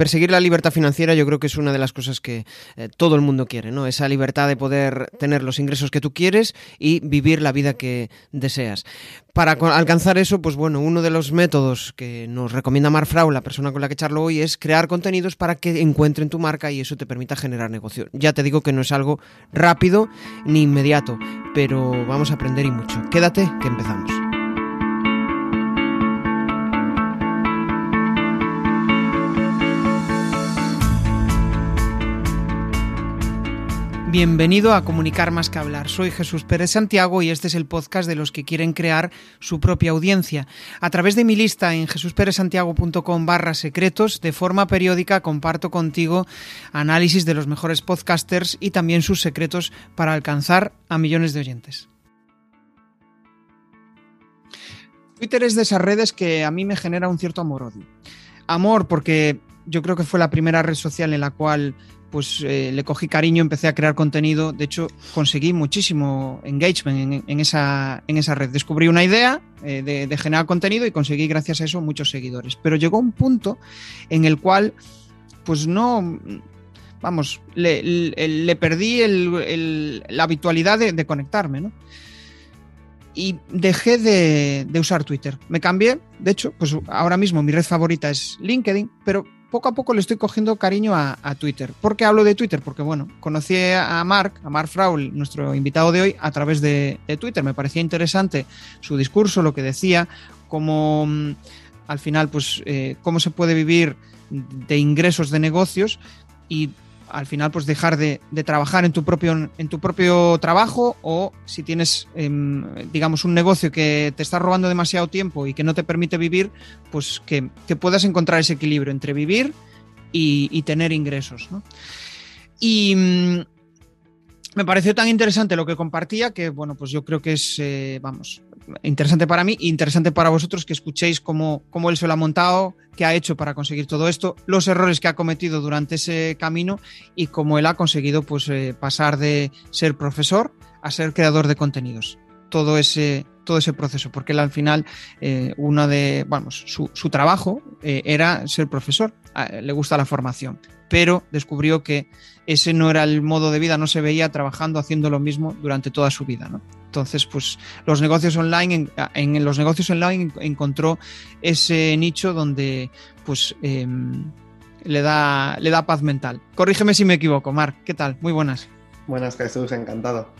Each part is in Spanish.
perseguir la libertad financiera yo creo que es una de las cosas que eh, todo el mundo quiere, ¿no? Esa libertad de poder tener los ingresos que tú quieres y vivir la vida que deseas. Para alcanzar eso, pues bueno, uno de los métodos que nos recomienda Mar Frau, la persona con la que charlo hoy, es crear contenidos para que encuentren tu marca y eso te permita generar negocio. Ya te digo que no es algo rápido ni inmediato, pero vamos a aprender y mucho. Quédate que empezamos. Bienvenido a Comunicar más que hablar. Soy Jesús Pérez Santiago y este es el podcast de los que quieren crear su propia audiencia. A través de mi lista en jesusperezsantiago.com barra secretos, de forma periódica comparto contigo análisis de los mejores podcasters y también sus secretos para alcanzar a millones de oyentes. Twitter es de esas redes que a mí me genera un cierto amor-odio. Amor porque yo creo que fue la primera red social en la cual pues eh, le cogí cariño, empecé a crear contenido. De hecho, conseguí muchísimo engagement en, esa, en esa, red. Descubrí una idea eh, de, generar contenido y conseguí, gracias a eso, muchos seguidores. Pero llegó un punto en el cual, pues no. Vamos, le, perdí la habitualidad de, conectarme, ¿no? y dejé de, de, usar Twitter. Me cambié, de hecho, pues ahora mismo mi red favorita es LinkedIn, pero poco a poco le estoy cogiendo cariño a, Twitter. ¿Por qué hablo de Twitter? Porque, bueno, conocí a Mark, a Mark Fraul, nuestro invitado de hoy, a través de, Twitter. Me parecía interesante su discurso, lo que decía, cómo mm, al final, pues, eh, cómo se puede vivir de ingresos de negocios y al final pues dejar de, trabajar en tu propio en tu propio trabajo o si tienes em, digamos un negocio que te está robando demasiado tiempo y que no te permite vivir pues que, puedas encontrar ese equilibrio entre vivir y, tener ingresos y mm, me pareció tan interesante lo que compartía que bueno pues yo creo que es eh, vamos interesante para mí interesante para vosotros que escuchéis cómo, cómo él se lo ha montado, qué ha hecho para conseguir todo esto, los errores que ha cometido durante ese camino y cómo él ha conseguido pues, eh, pasar de ser profesor a ser creador de contenidos. Todo ese, todo ese proceso, porque él al final, eh, uno de, vamos, su, su trabajo eh, era ser profesor, le gusta la formación, pero descubrió que ese no era el modo de vida, no se veía trabajando haciendo lo mismo durante toda su vida. ¿no? Entonces, pues los negocios online, en, los negocios online encontró ese nicho donde pues em, le, da, le da paz mental. Corrígeme si me equivoco, Marc. ¿Qué tal? Muy buenas. Buenas, Jesús, encantado.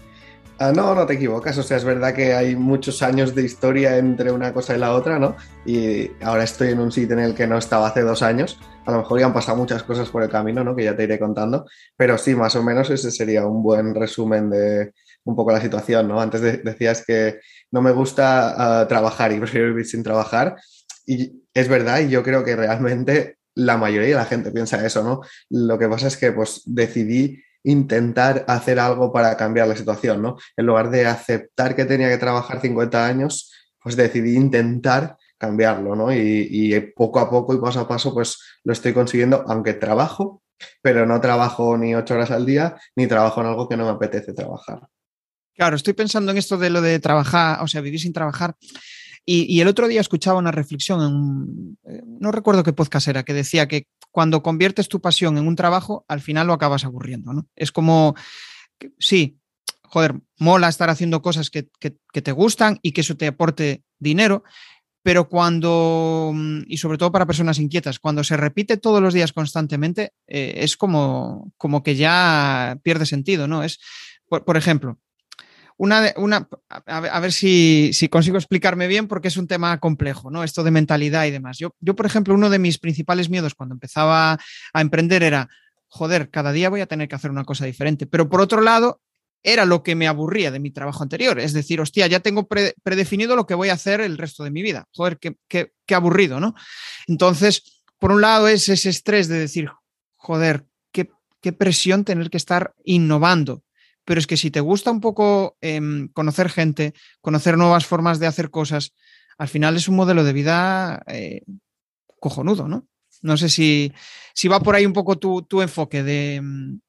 Ah, no, no te equivocas, o sea, es verdad que hay muchos años de historia entre una cosa y la otra, ¿no? Y ahora estoy en un sitio en el que no estaba hace dos años, a lo mejor ya han pasado muchas cosas por el camino, ¿no? Que ya te iré contando, pero sí, más o menos ese sería un buen resumen de, un poco la situación, ¿no? Antes decías que no me gusta ah, trabajar y prefiero vivir sin trabajar. Y es verdad, y yo creo que realmente la mayoría de la gente piensa eso, ¿no? Lo que pasa es que pues decidí intentar hacer algo para cambiar la situación, ¿no? En lugar de aceptar que tenía que trabajar 50 años, pues decidí intentar cambiarlo, ¿no? Y, y, poco a poco y paso a paso, pues lo estoy consiguiendo, aunque trabajo, pero no trabajo ni ocho horas al día, ni trabajo en algo que no me apetece trabajar. Claro, estoy pensando en esto de lo de trabajar, o sea, vivir sin trabajar. Y, el otro día escuchaba una reflexión, eh, no recuerdo qué podcast era, que decía que cuando conviertes tu pasión en un trabajo, al final lo acabas aburriendo, ¿no? Es como, sí, joder, mola estar haciendo cosas que, te gustan y que eso te aporte dinero, pero cuando, y sobre todo para personas inquietas, cuando se repite todos los días constantemente, eh, es como, como que ya pierde sentido, ¿no? Es, por ejemplo, una, una a, ver si, consigo explicarme bien porque es un tema complejo, ¿no? Esto de mentalidad y demás. Yo, yo, por ejemplo, uno de mis principales miedos cuando empezaba a emprender era, joder, cada día voy a tener que hacer una cosa diferente. Pero por otro lado, era lo que me aburría de mi trabajo anterior. Es decir, hostia, ya tengo predefinido lo que voy a hacer el resto de mi vida. Joder, qué, qué, aburrido, ¿no? Entonces, por un lado es ese estrés de decir, joder, qué, qué presión tener que estar innovando pero es que si te gusta un poco em, conocer gente, conocer nuevas formas de hacer cosas, al final es un modelo de vida eh, cojonudo, ¿no? No sé si, si, va por ahí un poco tu, enfoque de, em,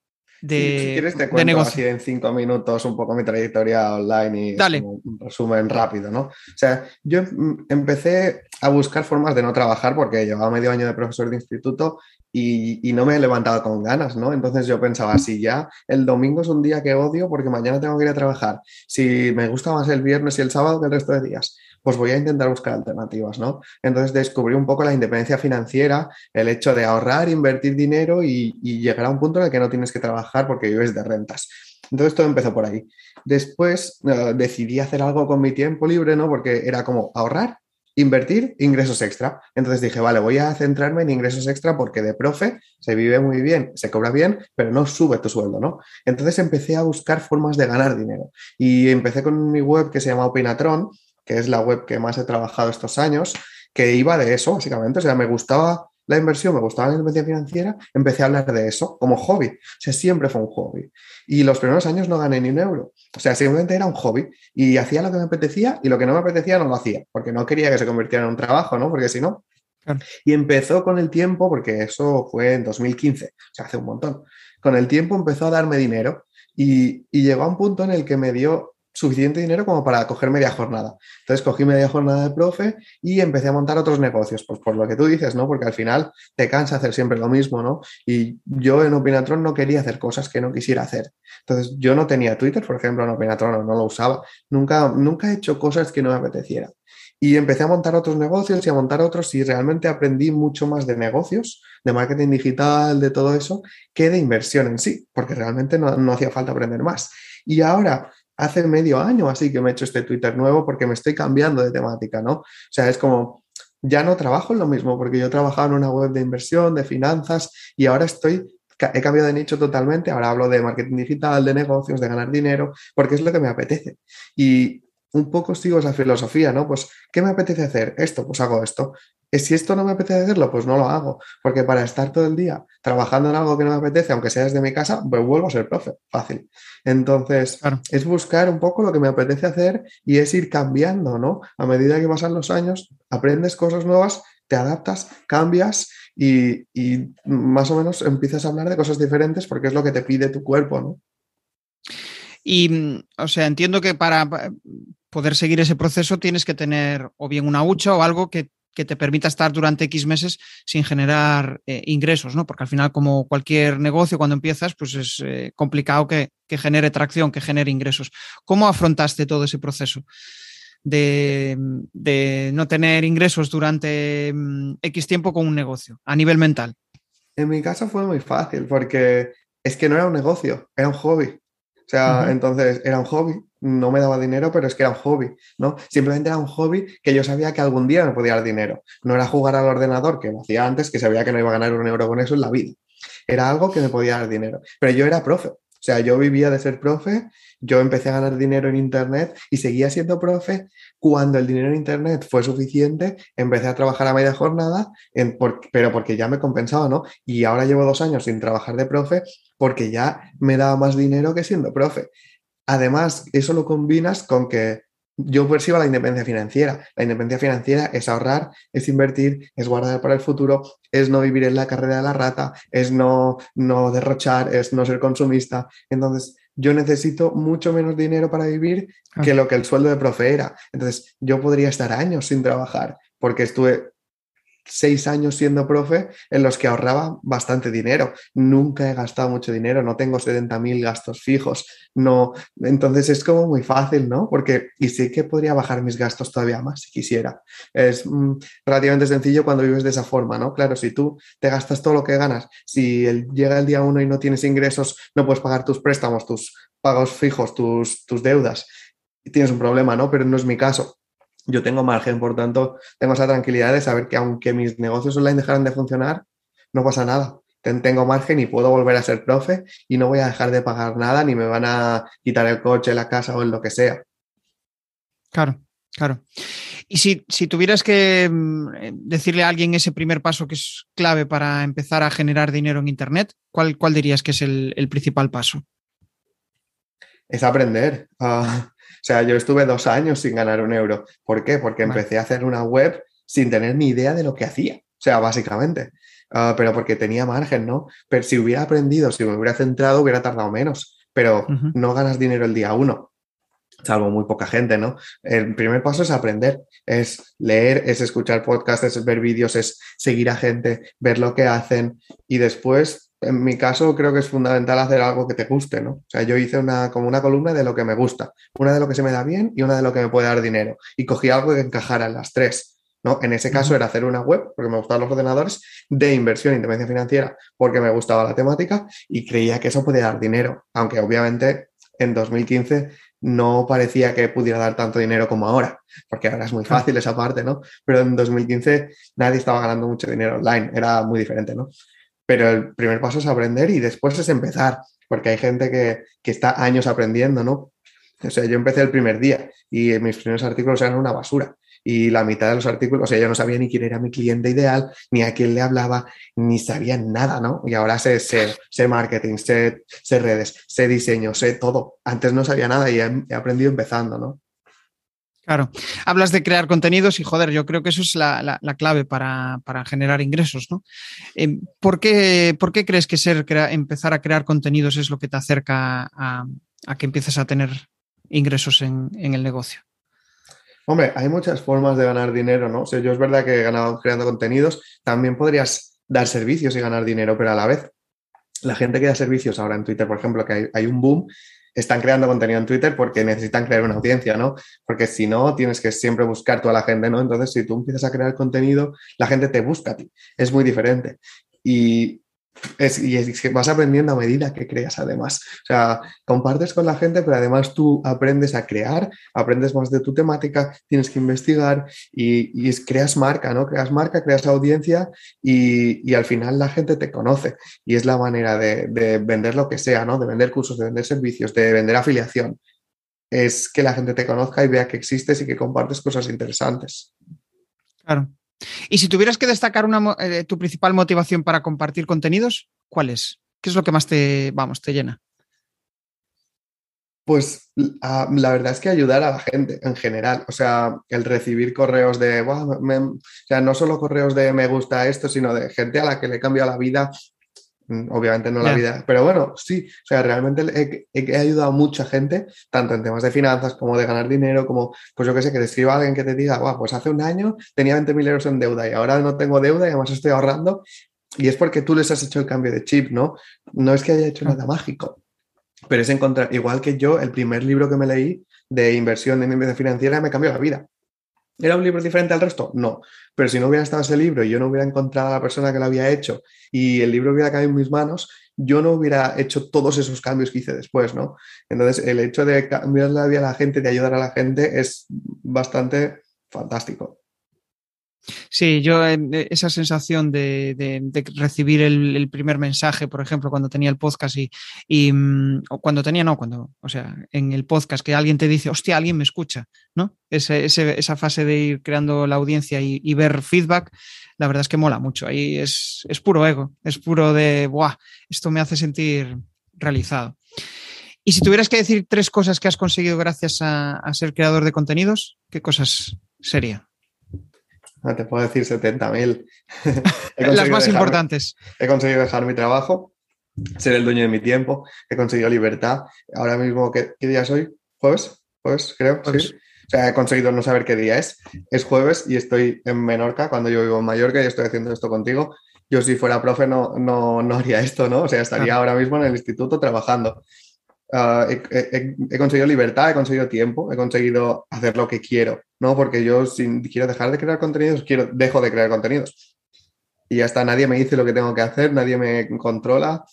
de, si quieres te cuento así en cinco minutos un poco mi trayectoria online y Dale. un resumen rápido, ¿no? O sea, yo mm, empecé a buscar formas de no trabajar porque llevaba medio año de profesor de instituto y, y, no me he levantado con ganas, ¿no? Entonces yo pensaba, si ya el domingo es un día que odio porque mañana tengo que ir a trabajar, si me gusta más el viernes y el sábado que el resto de días, pues voy a intentar buscar alternativas, ¿no? Entonces descubrí un poco la independencia financiera, el hecho de ahorrar, invertir dinero y, llegar a un punto en el que no tienes que trabajar porque vives de rentas. Entonces todo empezó por ahí. Después uh, decidí hacer algo con mi tiempo libre, ¿no? Porque era como ahorrar invertir ingresos extra. Entonces dije, vale, voy a centrarme en ingresos extra porque de profe se vive muy bien, se cobra bien, pero no sube tu sueldo, ¿no? Entonces empecé a buscar formas de ganar dinero y empecé con mi web que se llama Opinatron, que es la web que más he trabajado estos años, que iba de eso, básicamente. O sea, me gustaba la inversión, me gustaba la independencia financiera, empecé a hablar de eso como hobby. O sea, siempre fue un hobby. Y los primeros años no gané ni un euro. O sea, simplemente era un hobby y hacía lo que me apetecía y lo que no me apetecía no lo hacía, porque no quería que se convirtiera en un trabajo, ¿no? Porque si no... Claro. Y empezó con el tiempo, porque eso fue en 2015, o sea, hace un montón. Con el tiempo empezó a darme dinero y, y llegó a un punto en el que me dio suficiente dinero como para coger media jornada. Entonces cogí media jornada de profe y empecé a montar otros negocios, pues por lo que tú dices, ¿no? Porque al final te cansa hacer siempre lo mismo, ¿no? Y yo en Opinatron no quería hacer cosas que no quisiera hacer. Entonces yo no tenía Twitter, por ejemplo, en Opinatron no lo usaba. Nunca, nunca he hecho cosas que no me apeteciera. Y empecé a montar otros negocios y a montar otros y realmente aprendí mucho más de negocios, de marketing digital, de todo eso, que de inversión en sí, porque realmente no, no hacía falta aprender más. Y ahora hace medio año así que me he hecho este Twitter nuevo porque me estoy cambiando de temática, ¿no? O sea, es como, ya no trabajo en lo mismo porque yo trabajaba en una web de inversión, de finanzas y ahora estoy, he cambiado de nicho totalmente, ahora hablo de marketing digital, de negocios, de ganar dinero, porque es lo que me apetece. Y un poco sigo esa filosofía, ¿no? Pues, ¿qué me apetece hacer? Esto, pues hago esto. Si esto no me apetece hacerlo, pues no lo hago, porque para estar todo el día trabajando en algo que no me apetece, aunque sea desde mi casa, pues vuelvo a ser profe, fácil. Entonces, claro. es buscar un poco lo que me apetece hacer y es ir cambiando, ¿no? A medida que pasan los años, aprendes cosas nuevas, te adaptas, cambias y, y más o menos empiezas a hablar de cosas diferentes porque es lo que te pide tu cuerpo, ¿no? Y, o sea, entiendo que para poder seguir ese proceso tienes que tener o bien una hucha o algo que, que te permita estar durante X meses sin generar eh, ingresos, ¿no? Porque al final, como cualquier negocio, cuando empiezas, pues es eh, complicado que, que, genere tracción, que genere ingresos. ¿Cómo afrontaste todo ese proceso? De, de no tener ingresos durante mm, X tiempo con un negocio, a nivel mental. En mi caso fue muy fácil, porque es que no era un negocio, era un hobby. O sea, uh -huh. entonces era un hobby, no me daba dinero, pero es que era un hobby, ¿no? Simplemente era un hobby que yo sabía que algún día me podía dar dinero. No era jugar al ordenador, que lo hacía antes, que sabía que no iba a ganar un euro con eso en la vida. Era algo que me podía dar dinero. Pero yo era profe. O sea, yo vivía de ser profe, yo empecé a ganar dinero en Internet y seguía siendo profe. Cuando el dinero en Internet fue suficiente, empecé a trabajar a media jornada, en, por, pero porque ya me compensaba, ¿no? Y ahora llevo dos años sin trabajar de profe porque ya me daba más dinero que siendo profe. Además, eso lo combinas con que yo percibo la independencia financiera. La independencia financiera es ahorrar, es invertir, es guardar para el futuro, es no vivir en la carrera de la rata, es no, no derrochar, es no ser consumista. Entonces, yo necesito mucho menos dinero para vivir que lo que el sueldo de profe era. Entonces, yo podría estar años sin trabajar porque estuve seis años siendo profe en los que ahorraba bastante dinero. Nunca he gastado mucho dinero, no tengo 70 mil gastos fijos. No, entonces es como muy fácil, ¿no? Porque, y sí que podría bajar mis gastos todavía más si quisiera. Es mm, relativamente sencillo cuando vives de esa forma, ¿no? Claro, si tú te gastas todo lo que ganas, si llega el día uno y no tienes ingresos, no puedes pagar tus préstamos, tus pagos fijos, tus, tus deudas, tienes un problema, ¿no? Pero no es mi caso yo tengo margen, por tanto, tengo esa tranquilidad de saber que aunque mis negocios online dejaran de funcionar, no pasa nada. Tengo margen y puedo volver a ser profe y no voy a dejar de pagar nada ni me van a quitar el coche, la casa o lo que sea. Claro, claro. Y si, si tuvieras que mm, decirle a alguien ese primer paso que es clave para empezar a generar dinero en Internet, ¿cuál, cuál dirías que es el, el principal paso? Es aprender. Uh, o sea, yo estuve dos años sin ganar un euro. ¿Por qué? Porque empecé a hacer una web sin tener ni idea de lo que hacía. O sea, básicamente. ah, pero porque tenía margen, ¿no? Pero si hubiera aprendido, si me hubiera centrado, hubiera tardado menos, pero no ganas dinero el día uno salvo muy poca gente, ¿no? El primer paso es aprender, es leer, es escuchar podcasts, es ver vídeos, es seguir a gente, ver lo que hacen y después en mi caso creo que es fundamental hacer algo que te guste, ¿no? O sea, yo hice una, como una columna de lo que me gusta, una de lo que se me da bien y una de lo que me puede dar dinero. Y cogí algo que encajara en las tres, ¿no? En ese caso era hacer una web, porque me gustaban los ordenadores, de inversión e independencia financiera, porque me gustaba la temática y creía que eso podía dar dinero, aunque obviamente en 2015 no parecía que pudiera dar tanto dinero como ahora, porque ahora es muy fácil esa parte, ¿no? Pero en 2015 nadie estaba ganando mucho dinero online, era muy diferente, ¿no? Pero el primer paso es aprender y después es empezar, porque hay gente que, está años aprendiendo, ¿no? O sea, yo empecé el primer día y mis primeros artículos eran una basura. Y la mitad de los artículos, o sea, yo no sabía ni quién era mi cliente ideal, ni a quién le hablaba, ni sabía nada, ¿no? Y ahora sé, sé, sé marketing, sé, redes, sé diseño, sé todo. Antes no sabía nada y he aprendido empezando, ¿no? Claro, hablas de crear contenidos y joder, yo creo que eso es la, clave para, generar ingresos, ¿no? Eh, ¿por, qué, crees que ser, empezar a crear contenidos es lo que te acerca a, que empieces a tener ingresos en, el negocio? Hombre, hay muchas formas de ganar dinero, ¿no? O sea, yo es verdad que he ganado creando contenidos, también podrías dar servicios y ganar dinero, pero a la vez la gente que da servicios ahora en Twitter, por ejemplo, que hay, un boom, están creando contenido en Twitter porque necesitan crear una audiencia, ¿no? Porque si no, tienes que siempre buscar toda la gente, ¿no? Entonces, si tú empiezas a crear contenido, la gente te busca a ti. Es muy diferente. Y es, y es que vas aprendiendo a medida que creas, además. O sea, compartes con la gente, pero además tú aprendes a crear, aprendes más de tu temática, tienes que investigar y, y creas marca, ¿no? Creas marca, creas audiencia y, y, al final la gente te conoce. Y es la manera de, de, vender lo que sea, ¿no? De vender cursos, de vender servicios, de vender afiliación. Es que la gente te conozca y vea que existes y que compartes cosas interesantes. Claro. Y si tuvieras que destacar una, eh, tu principal motivación para compartir contenidos, ¿cuál es? ¿Qué es lo que más te, vamos, te llena? Pues la verdad es que ayudar a la gente en general, o sea, el recibir correos de, o sea, no solo correos de me gusta esto, sino de gente a la que le cambia la vida obviamente no la vida, pero bueno, sí, o sea, realmente he, ayudado a mucha gente, tanto en temas de finanzas como de ganar dinero, como, pues yo qué sé, que te escriba alguien que te diga, wow, pues hace un año tenía 20.000 euros en deuda y ahora no tengo deuda y además estoy ahorrando. Y es porque tú les has hecho el cambio de chip, ¿no? No es que haya hecho nada mágico, pero es encontrar, igual que yo, el primer libro que me leí de inversión en inversión financiera me cambió la vida. ¿Era un libro diferente al resto? No. Pero si no hubiera estado ese libro y yo no hubiera encontrado a la persona que lo había hecho y el libro hubiera caído en mis manos, yo no hubiera hecho todos esos cambios que hice después, ¿no? Entonces, el hecho de cambiar la vida a la gente, de ayudar a la gente, es bastante fantástico. Sí, yo eh, esa sensación de, recibir el, primer mensaje, por ejemplo, cuando tenía el podcast y, mm, cuando tenía, no, cuando, o sea, en el podcast que alguien te dice, hostia, alguien me escucha, ¿no? esa fase de ir creando la audiencia y, ver feedback, la verdad es que mola mucho. Ahí es, puro ego, es puro de, ¡buah! Esto me hace sentir realizado. Y si tuvieras que decir tres cosas que has conseguido gracias a, a ser creador de contenidos, ¿qué cosas serían? No te puedo decir 70.000. Las más importantes. He conseguido dejar mi trabajo, ser el dueño de mi tiempo, he conseguido libertad. Ahora mismo, ¿qué, día es hoy? ¿Jueves? ¿Jueves? Creo. Sí. O sea, he conseguido no saber qué día es. Es jueves y estoy en Menorca, cuando yo vivo en Mallorca y estoy haciendo esto contigo. Yo si fuera profe no, no, no haría esto, ¿no? O sea, estaría ahora mismo en el instituto trabajando. Ah, he, conseguido libertad, he conseguido tiempo, he conseguido hacer lo que quiero, ¿no? Porque yo si quiero dejar de crear contenidos, quiero, dejo de crear contenidos. Y ya está, nadie me dice lo que tengo que hacer, nadie me controla.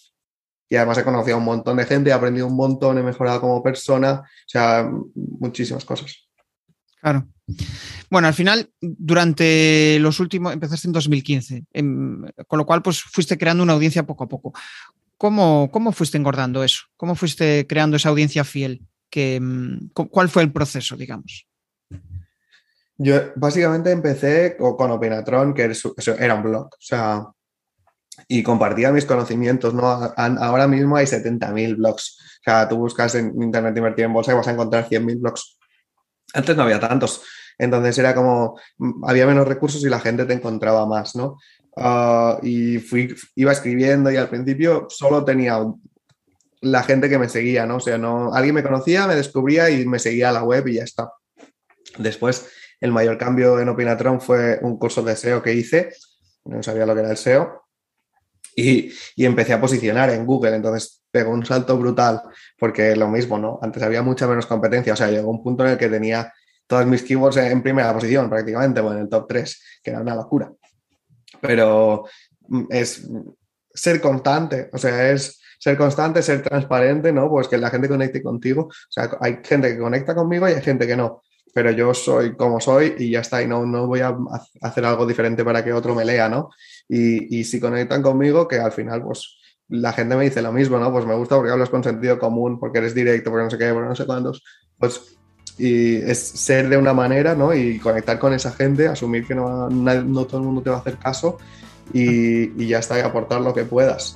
Y además he conocido a un montón de gente, he aprendido un montón, he mejorado como persona, o sea, muchísimas cosas. Claro. Bueno, al final, durante los últimos, empezaste en 2015, em, con lo cual, pues fuiste creando una audiencia poco a poco. ¿Cómo, fuiste engordando eso? ¿Cómo fuiste creando esa audiencia fiel? Mm, ¿Cuál fue el proceso, digamos? Yo básicamente empecé con Opinatron, que era un blog, o sea, y compartía mis conocimientos, ¿no? Ahora mismo hay 70.000 blogs. O sea, tú buscas en Internet invertir en bolsa y vas a encontrar 100.000 blogs. Antes no había tantos. Entonces era como, mm, había menos recursos y la gente te encontraba más, ¿no? Ah, y fui, iba escribiendo y al principio solo tenía la gente que me seguía, ¿no? O sea, no, alguien me conocía, me descubría y me seguía a la web y ya está. Después, el mayor cambio en Opinatron fue un curso de SEO que hice, no sabía lo que era el SEO, y, y, empecé a posicionar en Google. Entonces pegó un salto brutal, porque lo mismo, ¿no? Antes había mucha menos competencia, o sea, llegó un punto en el que tenía todas mis keywords en primera posición prácticamente, o en el top 3, que era una locura. Pero mm, es ser constante, o sea, es ser constante, ser transparente, ¿no? Pues que la gente conecte contigo. O sea, hay gente que conecta conmigo y hay gente que no. Pero yo soy como soy y ya está, y no, no voy a hacer algo diferente para que otro me lea, ¿no? Y, y si conectan conmigo, que al final, pues la gente me dice lo mismo, ¿no? Pues me gusta porque hablas con sentido común, porque eres directo, porque no sé qué, porque no sé cuántos. Pues y es ser de una manera, ¿no? Y conectar con esa gente, asumir que no, no todo el mundo te va a hacer caso y, ya está, y aportar lo que puedas.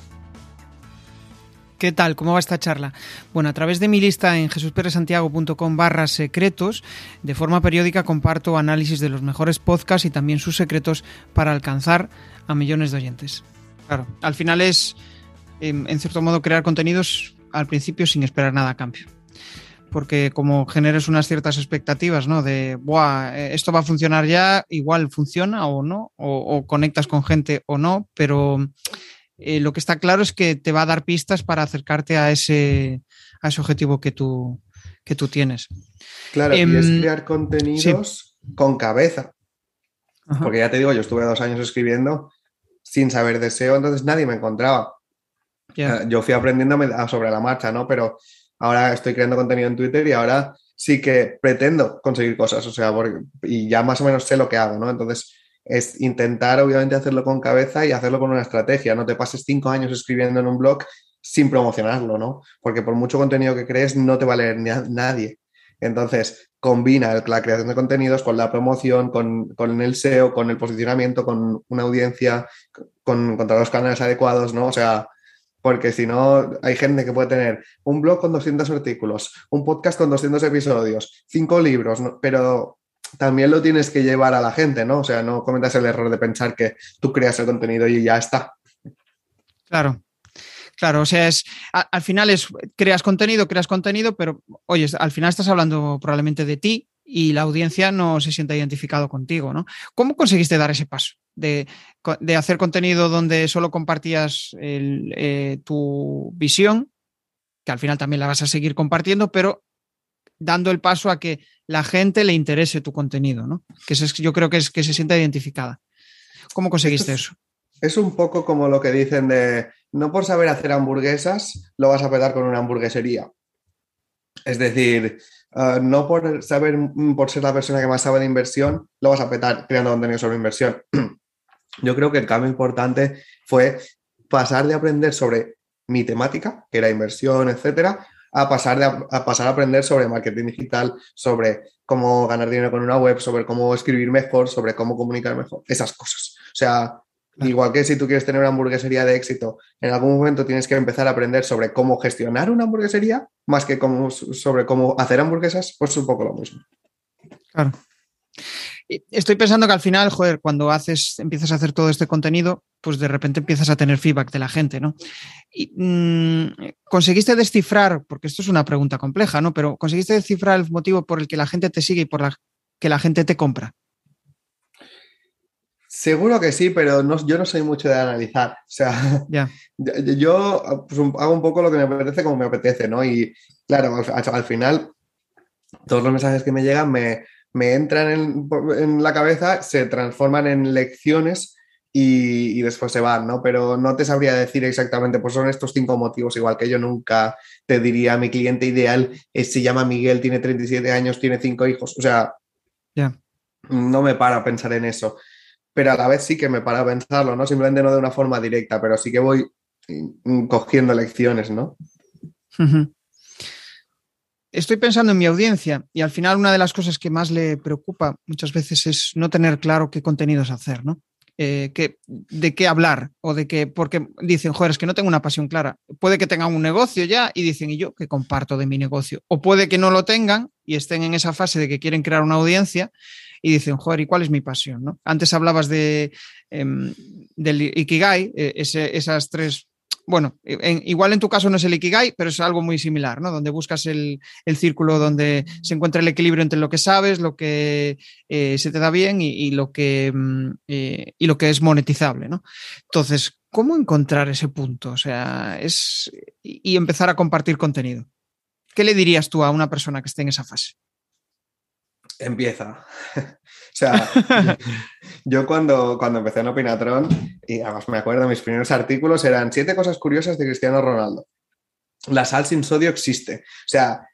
¿Qué tal? ¿Cómo va esta charla? Bueno, a través de mi lista en jesusperesantiago.com barra secretos, de forma periódica comparto análisis de los mejores podcasts y también sus secretos para alcanzar a millones de oyentes. Claro, al final es, en cierto modo, crear contenidos al principio sin esperar nada a cambio porque como generes unas ciertas expectativas, ¿no? De, Buah, eh, esto va a funcionar ya, igual funciona o no, o, conectas con gente o no, pero eh, lo que está claro es que te va a dar pistas para acercarte a ese, a ese objetivo que tú, que tú tienes. Claro, y es em, crear contenidos con cabeza. Porque ya te digo, yo estuve dos años escribiendo sin saber deseo, entonces nadie me encontraba. Yo fui aprendiendo sobre la marcha, ¿no? Pero ahora estoy creando contenido en Twitter y ahora sí que pretendo conseguir cosas, o sea, y ya más o menos sé lo que hago, ¿no? Entonces, es intentar obviamente hacerlo con cabeza y hacerlo con una estrategia, no te pases cinco años escribiendo en un blog sin promocionarlo, ¿no? Porque por mucho contenido que crees no te va a leer nadie. Entonces, combina la creación de contenidos con la promoción, con, con el SEO, con el posicionamiento, con una audiencia, con, contra los canales adecuados, ¿no? O sea, porque si no, hay gente que puede tener un blog con 200 artículos, un podcast con 200 episodios, cinco libros, pero también lo tienes que llevar a la gente, ¿no? O sea, no cometas el error de pensar que tú creas el contenido y ya está. Claro, Claro, o sea, es al final es creas contenido, creas contenido, pero oye, al final estás hablando probablemente de ti y la audiencia no se siente identificado contigo, ¿no? ¿Cómo conseguiste dar ese paso? De, hacer contenido donde solo compartías eh, tu visión, que al final también la vas a seguir compartiendo, pero dando el paso a que la gente le interese tu contenido, ¿no? Que es, yo creo que es que se sienta identificada. ¿Cómo conseguiste eso? Es un poco como lo que dicen de no por saber hacer hamburguesas lo vas a petar con una hamburguesería. Es decir, eh, no por saber, por ser la persona que más sabe de inversión, lo vas a petar creando contenido sobre inversión. yo creo que el cambio importante fue pasar de aprender sobre mi temática, que era inversión, etcétera, a pasar, de, a pasar a aprender sobre marketing digital, sobre cómo ganar dinero con una web, sobre cómo escribir mejor, sobre cómo comunicar mejor, esas cosas. O sea, igual que si tú quieres tener una hamburguesería de éxito, en algún momento tienes que empezar a aprender sobre cómo gestionar una hamburguesería, más que cómo, sobre cómo hacer hamburguesas, pues es un poco lo mismo. Claro. Estoy pensando que al final, joder, cuando haces, empiezas a hacer todo este contenido, pues de repente empiezas a tener feedback de la gente, ¿no? Y, mm, ¿Conseguiste descifrar, porque esto es una pregunta compleja, ¿no? Pero ¿conseguiste descifrar el motivo por el que la gente te sigue y por la que la gente te compra? Seguro que sí, pero no, yo no soy mucho de analizar. O sea, yo pues, hago un poco lo que me apetece como me apetece, ¿no? Y claro, al final, todos los mensajes que me llegan me, me entran en, la cabeza, se transforman en lecciones y, después se van, ¿no? Pero no te sabría decir exactamente, pues son estos cinco motivos, igual que yo nunca te diría, mi cliente ideal es, se llama Miguel, tiene 37 años, tiene cinco hijos, o sea, no me para a pensar en eso, pero a la vez sí que me para a pensarlo, ¿no? Simplemente no de una forma directa, pero sí que voy mm, cogiendo lecciones, ¿no? Estoy pensando en mi audiencia y al final una de las cosas que más le preocupa muchas veces es no tener claro qué contenidos hacer, ¿no? eh, de qué hablar o de que, porque dicen, joder, es que no tengo una pasión clara. Puede que tengan un negocio ya y dicen, ¿y yo qué comparto de mi negocio? O puede que no lo tengan y estén en esa fase de que quieren crear una audiencia y dicen, joder, ¿y cuál es mi pasión? ¿no? Antes hablabas de, em, del Ikigai, eh, esas tres bueno, igual en tu caso no es el Ikigai, pero es algo muy similar, ¿no? Donde buscas el, círculo donde se encuentra el equilibrio entre lo que sabes, lo que eh, se te da bien y, lo que, mm, eh, y lo que es monetizable, ¿no? Entonces, ¿cómo encontrar ese punto? O sea, es. y empezar a compartir contenido. ¿Qué le dirías tú a una persona que esté en esa fase? Empieza. O sea, yo cuando, cuando empecé en Opinatron, y además me acuerdo, mis primeros artículos eran siete cosas curiosas de Cristiano Ronaldo. La sal sin sodio existe. O sea,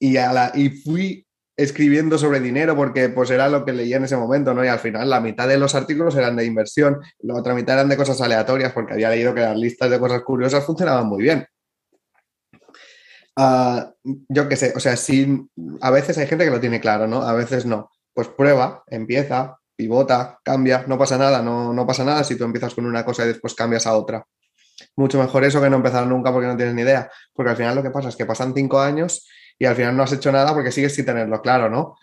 y, y fui escribiendo sobre dinero porque pues era lo que leía en ese momento, ¿no? Y al final la mitad de los artículos eran de inversión, la otra mitad eran de cosas aleatorias porque había leído que las listas de cosas curiosas funcionaban muy bien. Ah, yo qué sé, o sea, sí, a veces hay gente que lo tiene claro, ¿no? A veces no pues prueba, empieza, pivota, cambia, no pasa nada, no, no pasa nada si tú empiezas con una cosa y después cambias a otra. Mucho mejor eso que no empezar nunca porque no tienes ni idea, porque al final lo que pasa es que pasan cinco años y al final no has hecho nada porque sigues sin tenerlo claro, ¿no?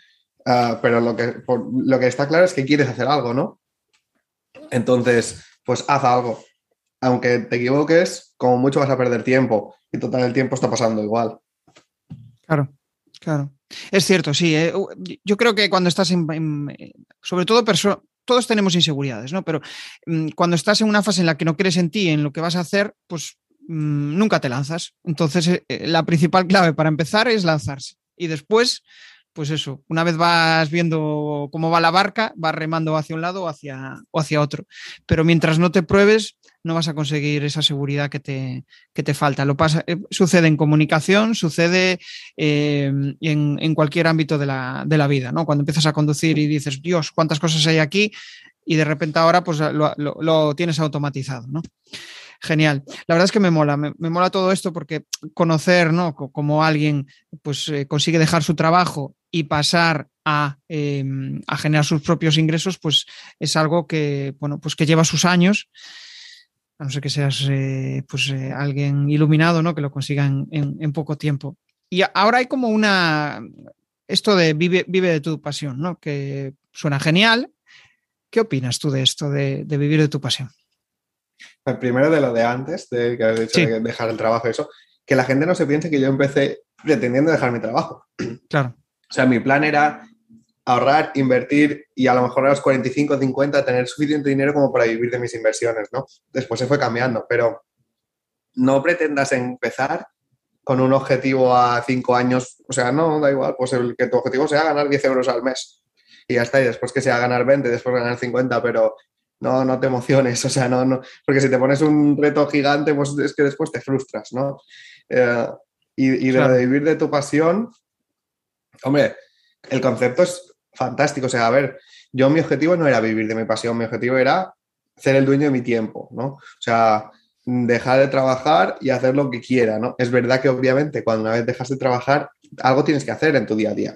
Ah, pero lo que, lo que está claro es que quieres hacer algo, ¿no? Entonces, pues haz algo. Aunque te equivoques, como mucho vas a perder tiempo y total el tiempo está pasando igual. Claro, claro. Es cierto, sí. Eh, yo creo que cuando estás en, sobre todo todos tenemos inseguridades, ¿no? Pero mm, cuando estás en una fase en la que no crees en ti, en lo que vas a hacer, pues mm, nunca te lanzas. Entonces, eh, eh, la principal clave para empezar es lanzarse. Y después, pues eso, una vez vas viendo cómo va la barca, vas remando hacia un lado hacia, o hacia otro. Pero mientras no te pruebes, no vas a conseguir esa seguridad que te, te falta. Lo pasa, eh, sucede en comunicación, sucede eh, en, cualquier ámbito de la, vida, ¿no? Cuando empiezas a conducir y dices, Dios, cuántas cosas hay aquí, y de repente ahora pues lo, tienes automatizado, ¿no? Genial. La verdad es que me mola, me, mola todo esto porque conocer, ¿no? Como alguien pues eh, consigue dejar su trabajo y pasar a, em, a, generar sus propios ingresos, pues es algo que, bueno, pues que lleva sus años a no ser que seas eh, pues, eh, alguien iluminado, ¿no? Que lo consigan en, poco tiempo. Y ahora hay como una, esto de vive, vive de tu pasión, ¿no? Que suena genial. ¿Qué opinas tú de esto, de, vivir de tu pasión? Pues primero de lo de antes, de que has dicho de dejar el trabajo, eso, que la gente no se piense que yo empecé pretendiendo dejar mi trabajo. Claro. O sea, mi plan era ahorrar, invertir y a lo mejor a los 45, 50 tener suficiente dinero como para vivir de mis inversiones, ¿no? Después se fue cambiando, pero no pretendas empezar con un objetivo a cinco años, o sea, no, da igual, pues el que tu objetivo sea ganar 10 euros al mes y ya está, y después que sea ganar 20, después ganar 50, pero no, no te emociones, o sea, no, no, porque si te pones un reto gigante, pues es que después te frustras, ¿no? Eh, y, y de vivir de tu pasión, hombre, el concepto es fantástico. O sea, a ver, yo mi objetivo no era vivir de mi pasión, mi objetivo era ser el dueño de mi tiempo, ¿no? O sea, dejar de trabajar y hacer lo que quiera, ¿no? Es verdad que obviamente cuando una vez dejas de trabajar, algo tienes que hacer en tu día a día.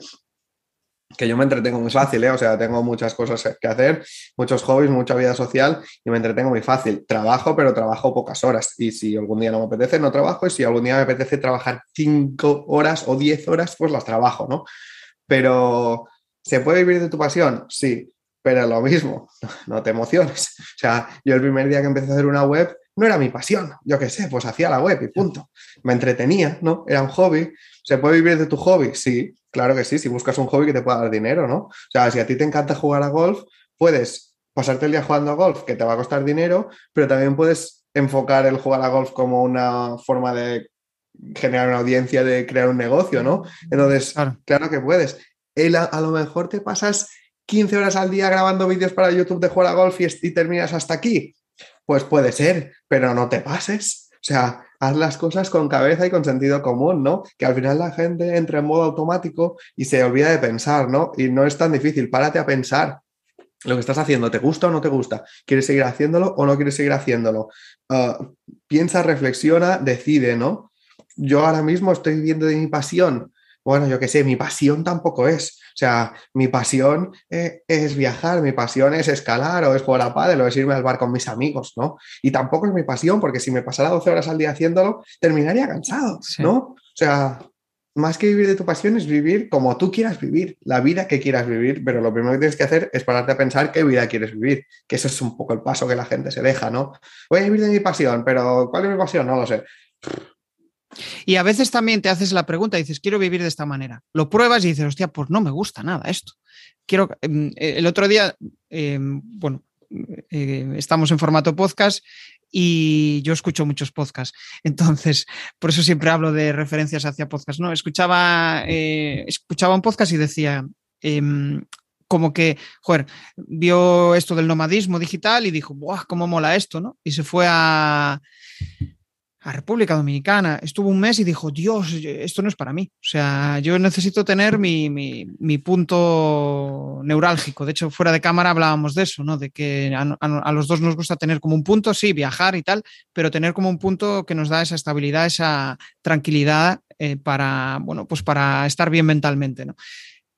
Que yo me entretengo muy fácil, ¿eh? O sea, tengo muchas cosas que hacer, muchos hobbies, mucha vida social y me entretengo muy fácil. Trabajo, pero trabajo pocas horas. Y si algún día no me apetece, no trabajo. Y si algún día me apetece trabajar cinco horas o diez horas, pues las trabajo, ¿no? Pero, ¿Se puede vivir de tu pasión? Sí, pero lo mismo, no te emociones. O sea, yo el primer día que empecé a hacer una web no era mi pasión, yo qué sé, pues hacía la web y punto. Me entretenía, ¿no? Era un hobby. ¿Se puede vivir de tu hobby? Sí, claro que sí, si buscas un hobby que te pueda dar dinero, ¿no? O sea, si a ti te encanta jugar a golf, puedes pasarte el día jugando a golf, que te va a costar dinero, pero también puedes enfocar el jugar a golf como una forma de generar una audiencia, de crear un negocio, ¿no? Entonces, claro que puedes a, lo mejor te pasas 15 horas al día grabando vídeos para YouTube de jugar a golf y, terminas hasta aquí. Pues puede ser, pero no te pases. O sea, haz las cosas con cabeza y con sentido común, ¿no? Que al final la gente entra en modo automático y se olvida de pensar, ¿no? Y no es tan difícil, párate a pensar. Lo que estás haciendo, ¿te gusta o no te gusta? ¿Quieres seguir haciéndolo o no quieres seguir haciéndolo? Ah, piensa, reflexiona, decide, ¿no? Yo ahora mismo estoy viviendo de mi pasión bueno, yo qué sé, mi pasión tampoco es. O sea, mi pasión eh, es viajar, mi pasión es escalar o es jugar a pádel o es irme al bar con mis amigos, ¿no? Y tampoco es mi pasión, porque si me pasara 12 horas al día haciéndolo, terminaría cansado, ¿no? O sea, más que vivir de tu pasión es vivir como tú quieras vivir, la vida que quieras vivir, pero lo primero que tienes que hacer es pararte a pensar qué vida quieres vivir, que eso es un poco el paso que la gente se deja, ¿no? Voy a vivir de mi pasión, pero ¿cuál es mi pasión? No lo sé. Y a veces también te haces la pregunta dices, quiero vivir de esta manera. Lo pruebas y dices, hostia, pues no me gusta nada esto. Quiero, em, eh, el otro día, em, bueno, eh, estamos en formato podcast y yo escucho muchos podcasts. Entonces, por eso siempre hablo de referencias hacia podcasts. ¿no? Escuchaba, eh, escuchaba un podcast y decía, em, como que, joder, vio esto del nomadismo digital y dijo, ¡buah, cómo mola esto! ¿no? Y se fue a a República Dominicana, estuvo un mes y dijo, Dios, esto no es para mí. O sea, yo necesito tener mi, punto neurálgico. De hecho, fuera de cámara hablábamos de eso, ¿no? De que a, los dos nos gusta tener como un punto, sí, viajar y tal, pero tener como un punto que nos da esa estabilidad, esa tranquilidad eh, para, bueno, pues para estar bien mentalmente, ¿no?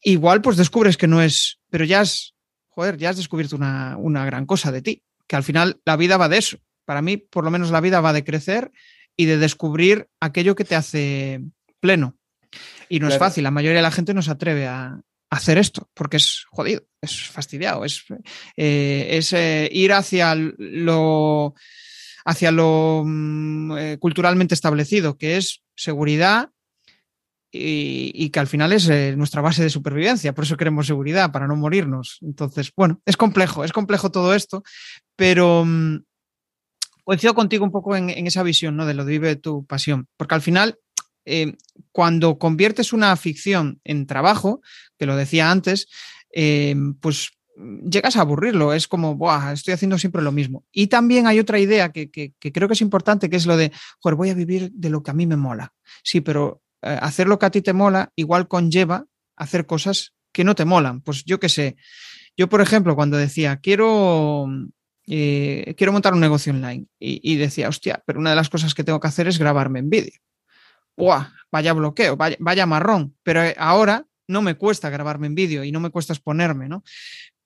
Igual, pues descubres que no es, pero ya has, joder, ya has descubierto una, una gran cosa de ti, que al final la vida va de eso. Para mí, por lo menos la vida va de crecer y de descubrir aquello que te hace pleno. Y no es fácil, la mayoría de la gente no se atreve a, hacer esto, porque es jodido, es fastidiado, es, eh, es eh, ir hacia lo, hacia lo mm, eh, culturalmente establecido, que es seguridad y, y que al final es nuestra base de supervivencia, por eso queremos seguridad, para no morirnos. Entonces, bueno, es complejo, es complejo todo esto, pero mm, coincido contigo un poco en, esa visión, ¿no? De lo de vive tu pasión, porque al final, eh, cuando conviertes una ficción en trabajo, que lo decía antes, eh, pues llegas a aburrirlo, es como, Buah, estoy haciendo siempre lo mismo. Y también hay otra idea que, creo que es importante, que es lo de, joder, voy a vivir de lo que a mí me mola. Sí, pero eh, hacer lo que a ti te mola igual conlleva hacer cosas que no te molan. Pues yo qué sé. Yo, por ejemplo, cuando decía, quiero eh, quiero montar un negocio online. Y, decía, hostia, pero una de las cosas que tengo que hacer es grabarme en vídeo. ¡Buah! Vaya bloqueo, vaya, marrón. Pero eh, ahora no me cuesta grabarme en vídeo y no me cuesta exponerme, ¿no?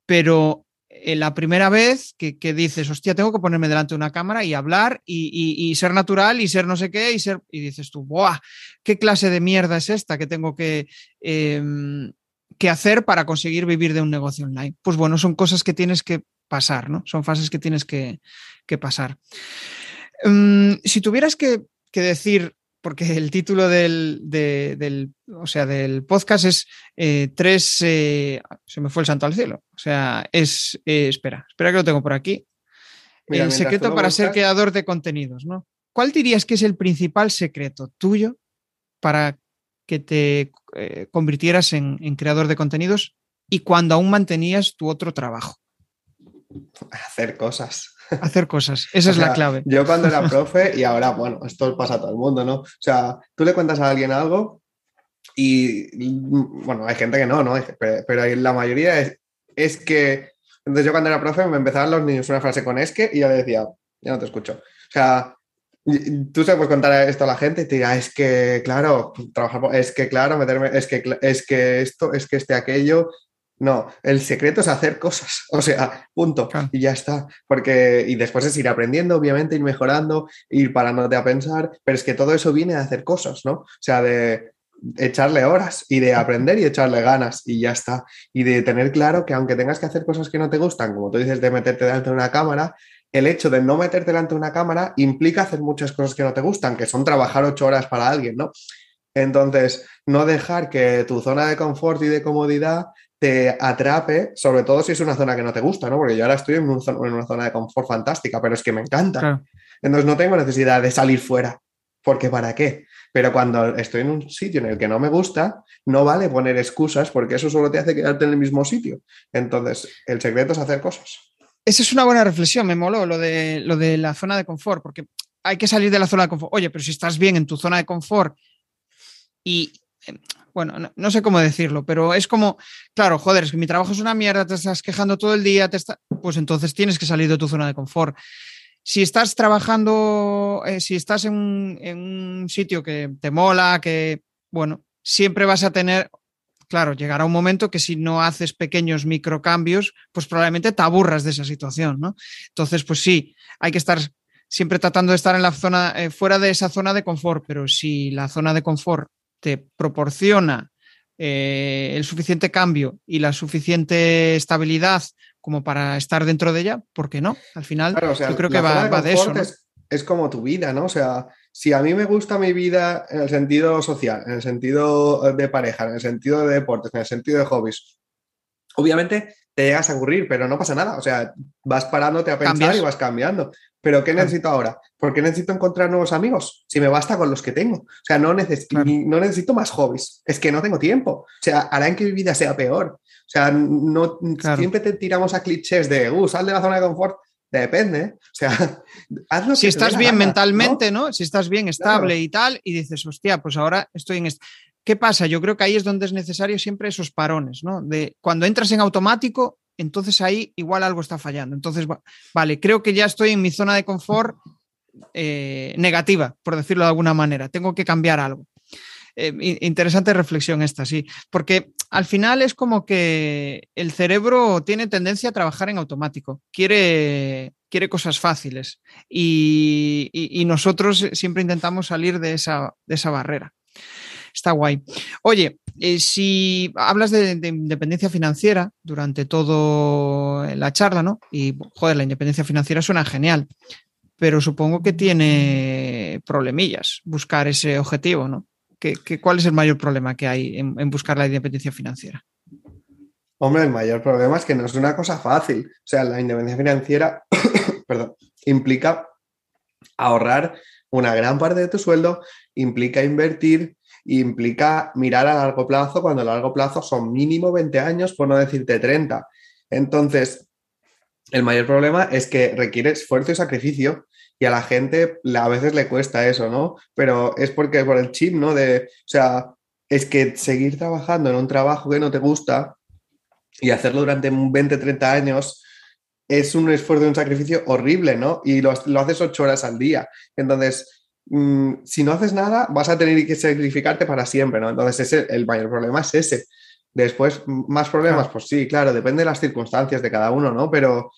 Pero eh, la primera vez que, dices, hostia, tengo que ponerme delante de una cámara y hablar y, ser natural y ser no sé qué y ser. Y dices tú, ¡buah! ¿Qué clase de mierda es esta que tengo que. Em, que hacer para conseguir vivir de un negocio online. Pues bueno, son cosas que tienes que pasar, ¿no? Son fases que tienes que, pasar. Mm, si tuvieras que, decir, porque el título del, o sea, del podcast es eh, tres, eh, se me fue el santo al cielo, o sea, es, eh, espera, espera que lo tengo por aquí. el secreto para ser creador de contenidos, ¿no? ¿Cuál dirías que es el principal secreto tuyo para que te convirtieras en, en creador de contenidos y cuando aún mantenías tu otro trabajo? Hacer cosas. Hacer cosas, esa es la clave. Yo cuando era profe, y ahora, bueno, esto pasa a todo el mundo, ¿no? O sea, tú le cuentas a alguien algo y, bueno, hay gente que no, ¿no? Pero, la mayoría es, es que, entonces yo cuando era profe me empezaban los niños una frase con es que y yo le decía, ya no te escucho. O sea, tú se puedes contar esto a la gente y te dirá, es que, claro, trabajar, es que, claro, meterme, es que, es que esto, es que este, aquello, no, el secreto es hacer cosas, o sea, punto, y ya está. Porque, y después es ir aprendiendo, obviamente, ir mejorando, ir parándote a pensar, pero es que todo eso viene de hacer cosas, ¿no? O sea, de echarle horas y de aprender y echarle ganas, y ya está. Y de tener claro que aunque tengas que hacer cosas que no te gustan, como tú dices, de meterte delante de una cámara, el hecho de no meterte delante de una cámara implica hacer muchas cosas que no te gustan, que son trabajar ocho horas para alguien, ¿no? Entonces, no dejar que tu zona de confort y de comodidad te atrape, sobre todo si es una zona que no te gusta, ¿no? Porque yo ahora estoy en, una zona de confort fantástica, pero es que me encanta. Entonces no tengo necesidad de salir fuera, porque ¿para qué? Pero cuando estoy en un sitio en el que no me gusta, no vale poner excusas porque eso solo te hace quedarte en el mismo sitio. Entonces, el secreto es hacer cosas. Esa es una buena reflexión, me moló lo de, lo de la zona de confort, porque hay que salir de la zona de confort. Oye, pero si estás bien en tu zona de confort y bueno, no, sé cómo decirlo, pero es como, claro, joder, es que mi trabajo es una mierda, te estás quejando todo el día, te está, pues entonces tienes que salir de tu zona de confort. Si estás trabajando, eh, si estás en un, sitio que te mola, que, bueno, siempre vas a tener, claro, llegará un momento que si no haces pequeños microcambios, pues probablemente te aburras de esa situación, ¿no? Entonces, pues sí, hay que estar siempre tratando de estar en la zona, eh, fuera de esa zona de confort, pero si la zona de confort te proporciona eh, el suficiente cambio y la suficiente estabilidad como para estar dentro de ella, ¿por qué no? Al final, yo creo que va, de, eso. Es, como tu vida, ¿no? O sea, si a mí me gusta mi vida en el sentido social, en el sentido de pareja, en el sentido de deportes, en el sentido de hobbies, obviamente te llegas a aburrir, pero no pasa nada. O sea, vas parándote a pensar y vas cambiando. Pero ¿qué necesito ahora? ¿Por qué necesito encontrar nuevos amigos? Si me basta con los que tengo. O sea, no, necesito, no necesito más hobbies. Es que no tengo tiempo. O sea, harán que mi vida sea peor. O sea, no, siempre te tiramos a clichés de, uh, sal de la zona de confort. Depende. O sea, hazlo. Si estás bien mentalmente, ¿no? Si estás bien estable y tal, y dices, hostia, pues ahora estoy en esto. ¿Qué pasa? Yo creo que ahí es donde es necesario siempre esos parones, ¿no? De cuando entras en automático, entonces ahí igual algo está fallando. Entonces, vale, creo que ya estoy en mi zona de confort eh, negativa, por decirlo de alguna manera. Tengo que cambiar algo. Eh, interesante reflexión esta, sí, porque al final es como que el cerebro tiene tendencia a trabajar en automático, quiere, quiere cosas fáciles y, nosotros siempre intentamos salir de esa, de esa barrera. Está guay. Oye, eh, si hablas de, independencia financiera durante toda la charla, ¿no? Y, joder, la independencia financiera suena genial, pero supongo que tiene problemillas buscar ese objetivo, ¿no? ¿Qué, cuál es el mayor problema que hay en, en buscar la independencia financiera? Hombre, el mayor problema es que no es una cosa fácil. O sea, la independencia financiera, perdón, implica ahorrar una gran parte de tu sueldo, implica invertir, implica mirar a largo plazo, cuando a largo plazo son mínimo 20 años, por no decirte 30. Entonces, el mayor problema es que requiere esfuerzo y sacrificio y a la gente a veces le cuesta eso, ¿no? Pero es porque por el chip, ¿no? De, o sea, es que seguir trabajando en un trabajo que no te gusta y hacerlo durante 20, 30 años es un esfuerzo y un sacrificio horrible, ¿no? Y lo, lo haces ocho horas al día. Entonces, Mm, si no haces nada, vas a tener que sacrificarte para siempre, ¿no? Entonces, ese, el mayor problema es ese. Después, más problemas, pues sí, claro, depende de las circunstancias de cada uno, ¿no? Pero,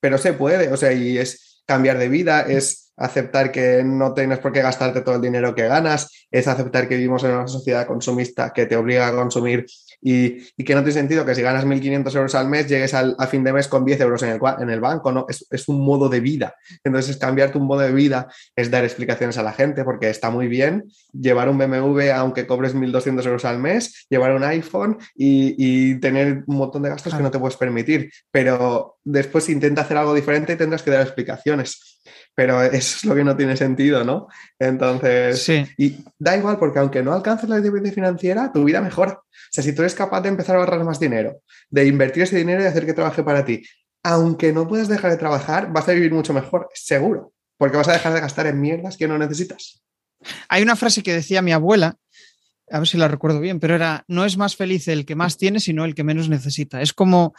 pero se puede, o sea, y es cambiar de vida, es aceptar que no tienes por qué gastarte todo el dinero que ganas, es aceptar que vivimos en una sociedad consumista que te obliga a consumir y, que no tiene sentido que si ganas 1.500 euros al mes llegues al, a fin de mes con 10 euros en el, en el banco, ¿no? Es, es, un modo de vida. Entonces, cambiarte un modo de vida es dar explicaciones a la gente porque está muy bien llevar un BMW aunque cobres 1.200 euros al mes, llevar un iPhone y, y tener un montón de gastos que no te puedes permitir, pero después intenta hacer algo diferente y tendrás que dar explicaciones pero eso es lo que no tiene sentido, ¿no? Entonces, sí. y da igual porque aunque no alcances la independencia financiera, tu vida mejora. O sea, si tú eres capaz de empezar a ahorrar más dinero, de invertir ese dinero y hacer que trabaje para ti, aunque no puedas dejar de trabajar, vas a vivir mucho mejor, seguro, porque vas a dejar de gastar en mierdas que no necesitas. Hay una frase que decía mi abuela, a ver si la recuerdo bien, pero era, no es más feliz el que más tiene, sino el que menos necesita. Es como,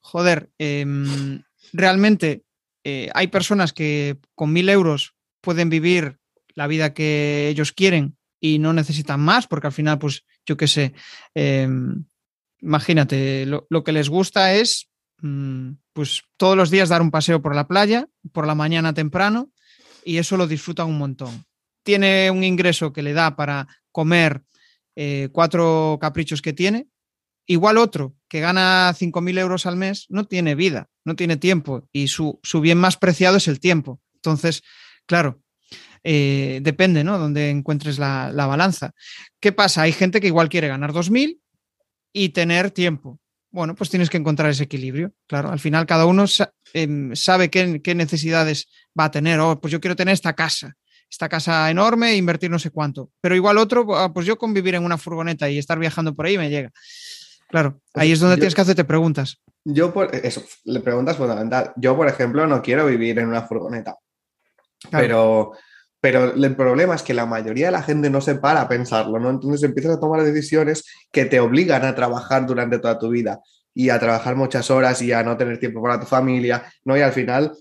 joder, em, realmente eh, hay personas que con mil euros pueden vivir la vida que ellos quieren y no necesitan más, porque al final, pues yo qué sé, em, imagínate, lo, que les gusta es, mm, pues todos los días dar un paseo por la playa, por la mañana temprano, y eso lo disfrutan un montón. Tiene un ingreso que le da para comer eh, cuatro caprichos que tiene, igual otro que gana 5.000 euros al mes no tiene vida, no tiene tiempo y su, bien más preciado es el tiempo. Entonces, claro, eh, depende, ¿no? Donde encuentres la, balanza. ¿Qué pasa? Hay gente que igual quiere ganar 2.000 y tener tiempo. Bueno, pues tienes que encontrar ese equilibrio. Claro, al final cada uno em, sabe qué, qué, necesidades va a tener. Oh, pues yo quiero tener esta casa, esta casa enorme e invertir no sé cuánto. Pero igual otro, ah, pues yo convivir en una furgoneta y estar viajando por ahí me llega. Claro, ahí es donde tienes que hacerte preguntas. Yo, por eso, le preguntas fundamental. Yo, por ejemplo, no quiero vivir en una furgoneta. Pero, pero el problema es que la mayoría de la gente no se para a pensarlo, ¿no? Entonces empiezas a tomar decisiones que te obligan a trabajar durante toda tu vida y a trabajar muchas horas y a no tener tiempo para tu familia, ¿no? Y al final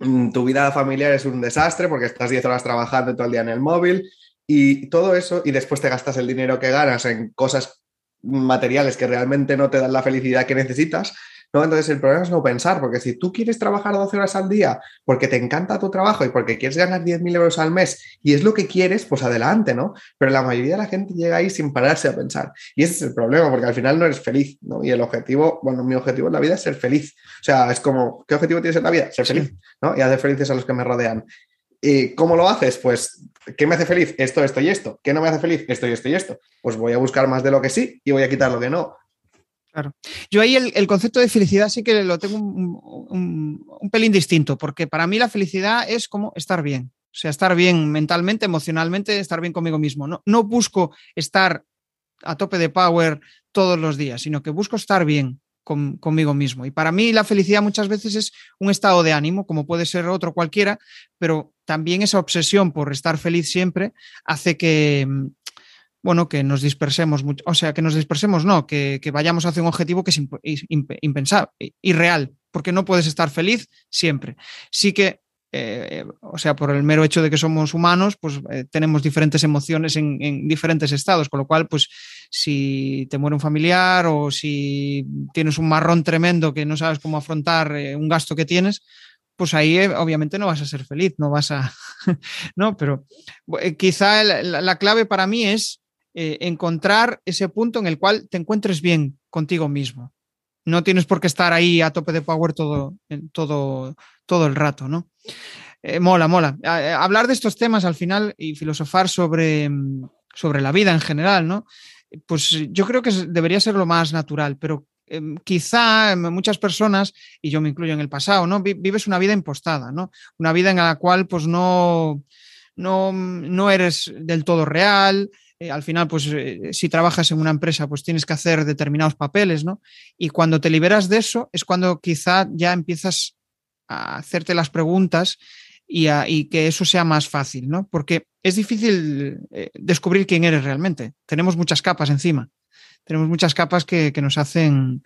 mm, tu vida familiar es un desastre porque estás 10 horas trabajando todo el día en el móvil, Y todo eso, y después te gastas el dinero que ganas en cosas materiales que realmente no te dan la felicidad que necesitas, ¿no? Entonces el problema es no pensar, porque si tú quieres trabajar 12 horas al día porque te encanta tu trabajo y porque quieres ganar 10.000 euros al mes y es lo que quieres, pues adelante, ¿no? Pero la mayoría de la gente llega ahí sin pararse a pensar. Y ese es el problema, porque al final no eres feliz, ¿no? Y el objetivo, bueno, mi objetivo en la vida es ser feliz. O sea, es como, ¿qué objetivo tienes en la vida? Ser feliz, ¿no? Y hacer felices a los que me rodean. ¿Y cómo lo haces? Pues, ¿qué me hace feliz? Esto, esto y esto. ¿Qué no me hace feliz? Esto y esto y esto. Pues voy a buscar más de lo que sí y voy a quitar lo que no. Claro. Yo ahí el, concepto de felicidad sí que lo tengo un, pelín distinto, porque para mí la felicidad es como estar bien. O sea, estar bien mentalmente, emocionalmente, estar bien conmigo mismo. No, no busco estar a tope de power todos los días, sino que busco estar bien conmigo mismo. Y para mí la felicidad muchas veces es un estado de ánimo, como puede ser otro cualquiera, pero también esa obsesión por estar feliz siempre hace que, bueno, que nos dispersemos mucho, o sea, que nos dispersemos, no, que, vayamos hacia un objetivo que es impensable, irreal, porque no puedes estar feliz siempre. Sí que, eh, o sea, por el mero hecho de que somos humanos, pues eh, tenemos diferentes emociones en, diferentes estados, con lo cual, pues si te muere un familiar o si tienes un marrón tremendo que no sabes cómo afrontar eh, un gasto que tienes, pues ahí obviamente no vas a ser feliz, no vas a, no, pero quizá la clave para mí es eh, encontrar ese punto en el cual te encuentres bien contigo mismo. No tienes por qué estar ahí a tope de power todo, todo, todo el rato, ¿no? Eh, mola, mola. Eh, hablar de estos temas al final y filosofar sobre, mm, sobre la vida en general, ¿no? Pues yo creo que debería ser lo más natural, pero quizá muchas personas, y yo me incluyo en el pasado, ¿no? Vives una vida impostada, ¿no? Una vida en la cual pues no, no, no eres del todo real, eh, al final, pues eh, si trabajas en una empresa, pues tienes que hacer determinados papeles, ¿no? Y cuando te liberas de eso es cuando quizá ya empiezas a hacerte las preguntas y, que eso sea más fácil, ¿no? Porque es difícil eh, descubrir quién eres realmente. Tenemos muchas capas encima. Tenemos muchas capas que, nos hacen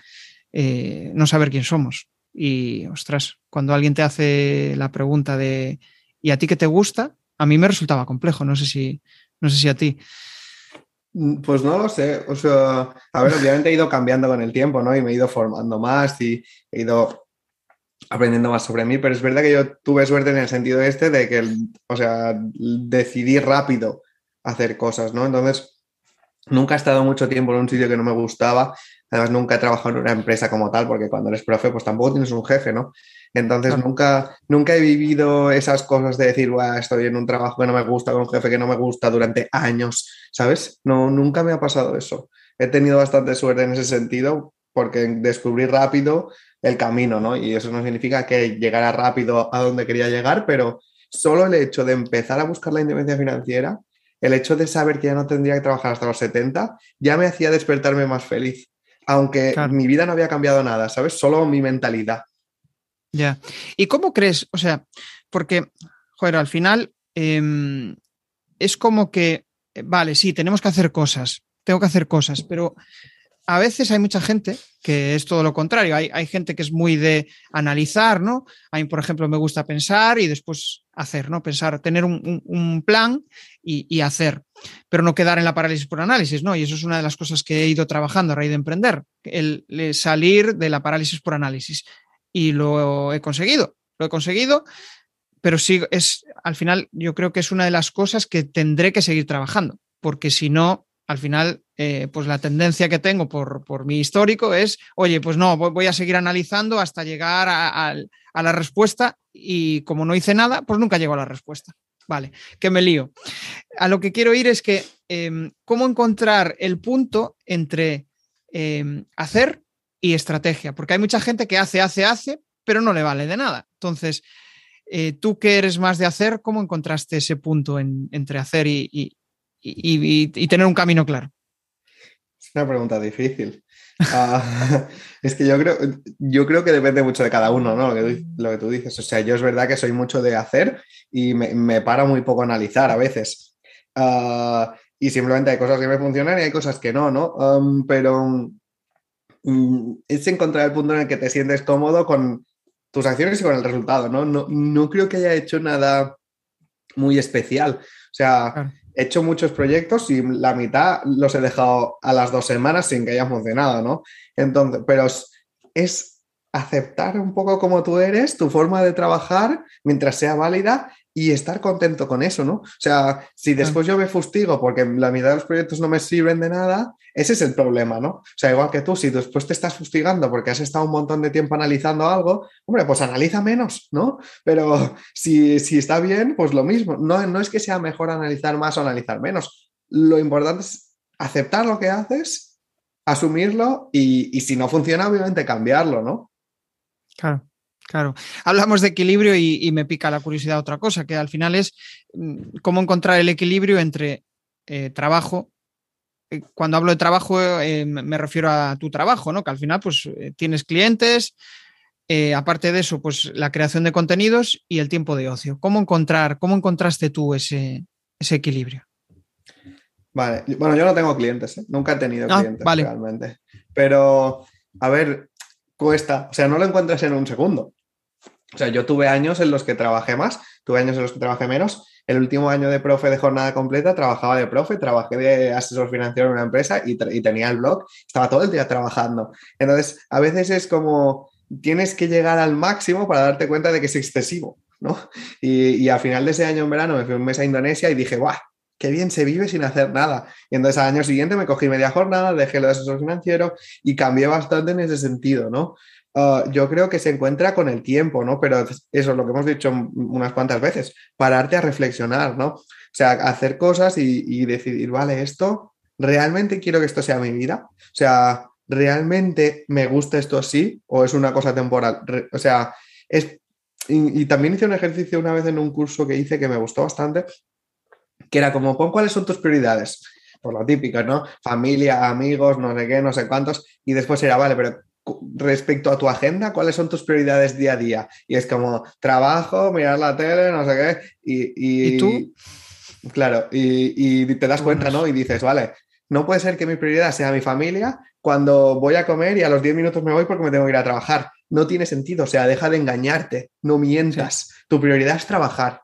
no saber quién somos. Y, ostras, cuando alguien te hace la pregunta de ¿y a ti qué te gusta? A mí me resultaba complejo, no sé si, no sé si a ti. Mm, pues no lo sé, o sea, a ver, obviamente he ido cambiando con el tiempo, ¿no? Y me he ido formando más y he ido aprendiendo más sobre mí, pero es verdad que yo tuve suerte en el sentido este de que, o sea, decidí rápido hacer cosas, ¿no? Entonces, nunca he estado mucho tiempo en un sitio que no me gustaba, además nunca he trabajado en una empresa como tal, porque cuando eres profe, pues tampoco tienes un jefe, ¿no? Entonces nunca, nunca he vivido esas cosas de decir, estoy en un trabajo que no me gusta, con un jefe que no me gusta durante años, ¿sabes? No, nunca me ha pasado eso. He tenido bastante suerte en ese sentido porque descubrí rápido el camino, ¿no? Y eso no significa que llegara rápido a donde quería llegar, pero solo el hecho de empezar a buscar la independencia financiera, el hecho de saber que ya no tendría que trabajar hasta los 70, ya me hacía despertarme más feliz. Aunque mi vida no había cambiado nada, ¿sabes? Solo mi mentalidad. Ya. ¿Y cómo crees? O sea, porque, joder, al final em, es como que, eh, vale, sí, tenemos que hacer cosas, tengo que hacer cosas, pero a veces hay mucha gente que es todo lo contrario. Hay, gente que es muy de analizar, ¿no? A mí, por ejemplo, me gusta pensar y después hacer, ¿no? Pensar, tener un, plan y, hacer, pero no quedar en la parálisis por análisis, ¿no? Y eso es una de las cosas que he ido trabajando a raíz de emprender, el salir de la parálisis por análisis y lo he conseguido. Lo he conseguido, pero sí es, al final, yo creo que es una de las cosas que tendré que seguir trabajando, porque si no, al final, eh, pues la tendencia que tengo por, por, mi histórico es, oye, pues no, voy a seguir analizando hasta llegar a, la respuesta y como no hice nada, pues nunca llego a la respuesta. Vale, que me lío. A lo que quiero ir es que, em, ¿cómo encontrar el punto entre em, hacer y estrategia, porque hay mucha gente que hace, hace, hace, pero no le vale de nada. Entonces, eh, tú que eres más de hacer, ¿cómo encontraste ese punto entre hacer y, tener un camino claro? Es una pregunta difícil. Ah, es que yo creo, yo creo que depende mucho de cada uno, ¿no? Lo que, tú, dices. O sea, yo es verdad que soy mucho de hacer y me, me para muy poco analizar a veces. Ah, y simplemente hay cosas que me funcionan y hay cosas que no, ¿no? pero es encontrar el punto en el que te sientes cómodo con tus acciones y con el resultado, ¿no? No, no creo que haya hecho nada muy especial. O sea, he hecho muchos proyectos y la mitad los he dejado a las dos semanas sin que haya funcionado, ¿no? Entonces, pero es aceptar un poco como tú eres, tu forma de trabajar, mientras sea válida y estar contento con eso, ¿no? O sea, si después yo me fustigo porque la mitad de los proyectos no me sirven de nada, ese es el problema, ¿no? O sea, igual que tú, si después te estás fustigando porque has estado un montón de tiempo analizando algo, hombre, pues analiza menos, ¿no? Pero si, si está bien, pues lo mismo. No, no es que sea mejor analizar más o analizar menos. Lo importante es aceptar lo que haces, asumirlo y, y si no funciona, obviamente cambiarlo, ¿no? Claro. Claro, hablamos de equilibrio y, me pica la curiosidad otra cosa, que al final es mm, cómo encontrar el equilibrio entre eh, trabajo. Eh, cuando hablo de trabajo eh, me refiero a tu trabajo, ¿no? Que al final pues tienes clientes, aparte de eso, pues la creación de contenidos y el tiempo de ocio. ¿Cómo encontrar, cómo encontraste tú ese, equilibrio? Vale, bueno, yo no tengo clientes, nunca he tenido ah, clientes realmente. Pero, a ver, cuesta, o sea, no lo encuentras en un segundo. O sea, yo tuve años en los que trabajé más, tuve años en los que trabajé menos. El último año de profe de jornada completa trabajaba de profe, trabajé de asesor financiero en una empresa y, tenía el blog, estaba todo el día trabajando. Entonces, a veces es como tienes que llegar al máximo para darte cuenta de que es excesivo, ¿no? Y, y al final de ese año en verano me fui un mes a Indonesia y dije, ¡guau! qué bien se vive sin hacer nada. Y entonces al año siguiente me cogí media jornada, dejé lo de asesor financiero y cambié bastante en ese sentido, ¿no? Ah, yo creo que se encuentra con el tiempo, ¿no? Pero eso es lo que hemos dicho unas cuantas veces, pararte a reflexionar, ¿no? O sea, hacer cosas y, decidir, vale, esto, ¿realmente quiero que esto sea mi vida? O sea, ¿realmente me gusta esto así o es una cosa temporal? o sea, es... Y, y también hice un ejercicio una vez en un curso que hice que me gustó bastante, que era como, pon cuáles son tus prioridades. Por lo típico, ¿no? Familia, amigos, no sé qué, no sé cuántos. Y después era, vale, pero respecto a tu agenda, ¿cuáles son tus prioridades día a día? Y es como trabajo, mirar la tele, no sé qué. Y, y, tú? Claro, y, y, te das cuenta, ¿no? Y dices, vale, no puede ser que mi prioridad sea mi familia cuando voy a comer y a los 10 minutos me voy porque me tengo que ir a trabajar. No tiene sentido, o sea, deja de engañarte, no mientas. Tu prioridad es trabajar.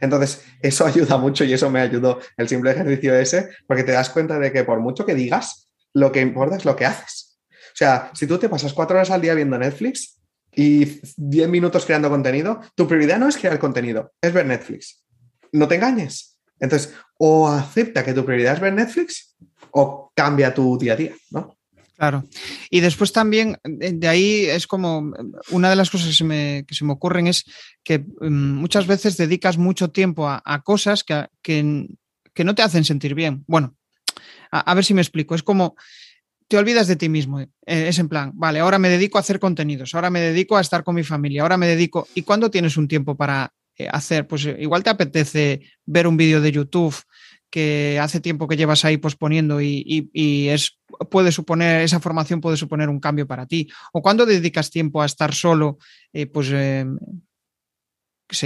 Entonces, eso ayuda mucho y eso me ayudó el simple ejercicio ese, porque te das cuenta de que por mucho que digas, lo que importa es lo que haces. O sea, si tú te pasas cuatro horas al día viendo Netflix y diez minutos creando contenido, tu prioridad no es crear contenido, es ver Netflix. No te engañes. Entonces, o acepta que tu prioridad es ver Netflix o cambia tu día a día, ¿no? Claro. Y después también, de ahí es como, una de las cosas que se me, que se me ocurren es que mm, muchas veces dedicas mucho tiempo a, cosas que, que, no te hacen sentir bien. Bueno, a, ver si me explico. Es como, te olvidas de ti mismo. Eh, es en plan, vale, ahora me dedico a hacer contenidos, ahora me dedico a estar con mi familia, ahora me dedico. ¿Y cuándo tienes un tiempo para eh, hacer? Pues eh, igual te apetece ver un vídeo de YouTube que hace tiempo que llevas ahí posponiendo y, es, puede suponer, esa formación puede suponer un cambio para ti. O cuando dedicas tiempo a estar solo, pues, sé,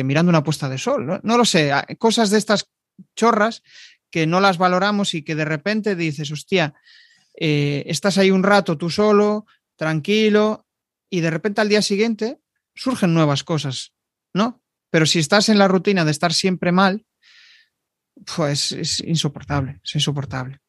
mirando una puesta de sol, ¿no? no lo sé, cosas de estas chorras que no las valoramos y que de repente dices, hostia, eh, estás ahí un rato tú solo, tranquilo, y de repente al día siguiente surgen nuevas cosas, ¿no? Pero si estás en la rutina de estar siempre mal, pues es insoportable, es insoportable.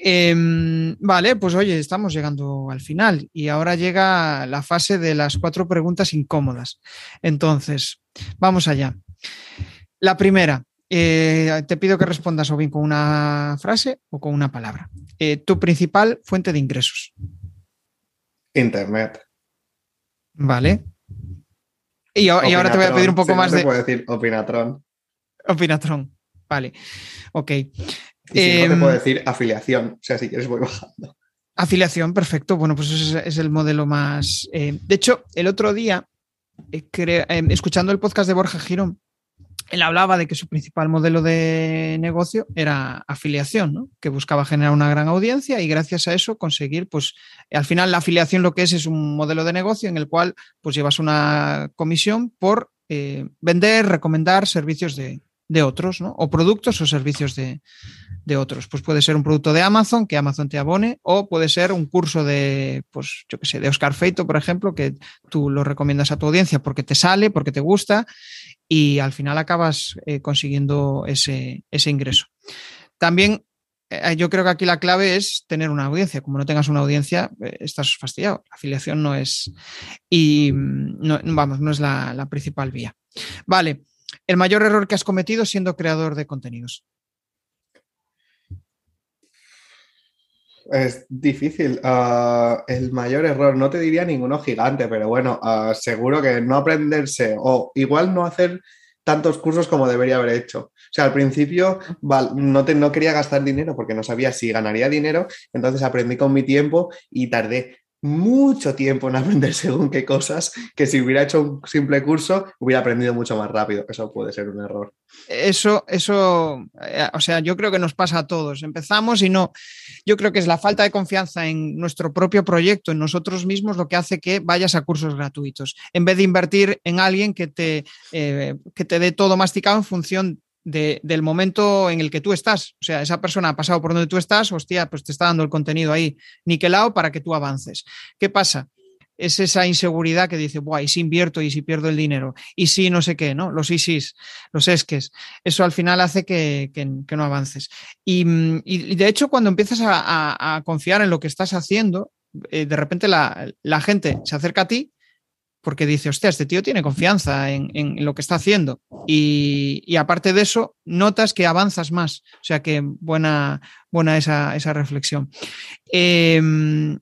Em, vale, pues oye, estamos llegando al final y ahora llega la fase de las cuatro preguntas incómodas. Entonces, vamos allá. La primera, eh, te pido que respondas o bien con una frase o con una palabra. Eh, tu principal fuente de ingresos. Internet. Vale. Y, ahora te voy a pedir un poco más de. puedo decir Opinatron. Opinatron. Vale. Ok. Y si no te puedo em, decir afiliación. O sea, si quieres voy bajando. Afiliación, perfecto. Bueno, pues ese es el modelo más. Eh, de hecho, el otro día, em, escuchando el podcast de Borja Girón, él hablaba de que su principal modelo de negocio era afiliación, que buscaba generar una gran audiencia y gracias a eso conseguir, pues al final la afiliación lo que es es un modelo de negocio en el cual pues llevas una comisión por eh, vender, recomendar servicios de, otros, ¿no? o productos o servicios de, de, otros. Pues puede ser un producto de Amazon que Amazon te abone o puede ser un curso de, pues yo qué sé, de Oscar Feito, por ejemplo, que tú lo recomiendas a tu audiencia porque te sale, porque te gusta y al final acabas eh, consiguiendo ese, ese ingreso. También eh, yo creo que aquí la clave es tener una audiencia. Como no tengas una audiencia, eh, estás fastidiado. La afiliación no es. Y mm, no, vamos, no es la, la, principal vía. Vale. El mayor error que has cometido siendo creador de contenidos. Es difícil. Uh, el mayor error, no te diría ninguno gigante, pero bueno, uh, seguro que no aprenderse o igual no hacer tantos cursos como debería haber hecho. O sea, al principio no, te, no quería gastar dinero porque no sabía si ganaría dinero, entonces aprendí con mi tiempo y tardé mucho tiempo en aprender según qué cosas, que si hubiera hecho un simple curso hubiera aprendido mucho más rápido. Eso puede ser un error. Eso, eso, eh, o sea, yo creo que nos pasa a todos. Empezamos y no, yo creo que es la falta de confianza en nuestro propio proyecto, en nosotros mismos, lo que hace que vayas a cursos gratuitos, en vez de invertir en alguien que te, eh, que te dé todo masticado en función del momento en el que tú estás. O sea, esa persona ha pasado por donde tú estás, hostia, pues te está dando el contenido ahí niquelado para que tú avances. ¿Qué pasa? Es esa inseguridad que dice, Buah, y si invierto y si pierdo el dinero, y si no sé qué, ¿no? Los ISIS, los esques. Eso al final hace que, no avances. Y, de hecho, cuando empiezas a, confiar en lo que estás haciendo, eh, de repente la gente se acerca a ti porque dice, hostia, este tío tiene confianza en, lo que está haciendo. Y, aparte de eso, notas que avanzas más. O sea que buena, buena esa, reflexión. Em,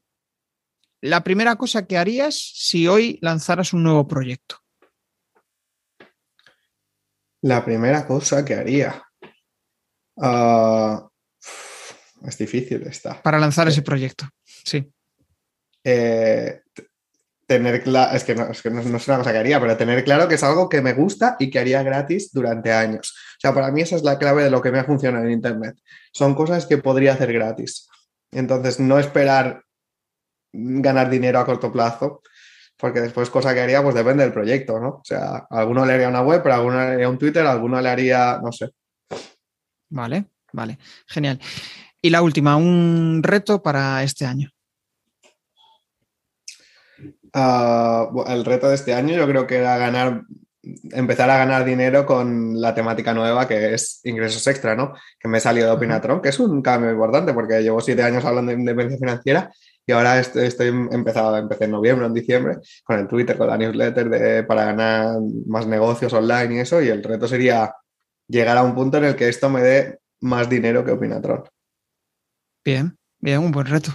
la primera cosa que harías si hoy lanzaras un nuevo proyecto. La primera cosa que haría. Ah, es difícil esta. Para lanzar ese proyecto, sí. Eh, tener claro, es que, no, es que no, es una cosa que haría, pero tener claro que es algo que me gusta y que haría gratis durante años. O sea, para mí esa es la clave de lo que me ha funcionado en Internet. Son cosas que podría hacer gratis. Entonces, no esperar ganar dinero a corto plazo, porque después cosa que haría, pues depende del proyecto, ¿no? O sea, alguno le haría una web, pero alguno le haría un Twitter, alguno le haría, no sé. Vale, vale, genial. Y la última, un reto para este año. Ah, el reto de este año yo creo que era ganar, empezar a ganar dinero con la temática nueva que es ingresos extra, ¿no? Que me he salido de Opinatron, que es un cambio importante porque llevo siete años hablando de independencia financiera y ahora estoy, estoy empezado, empecé en noviembre, en diciembre, con el Twitter, con la newsletter de, para ganar más negocios online y eso, y el reto sería llegar a un punto en el que esto me dé más dinero que Opinatron. Bien, bien, un buen reto.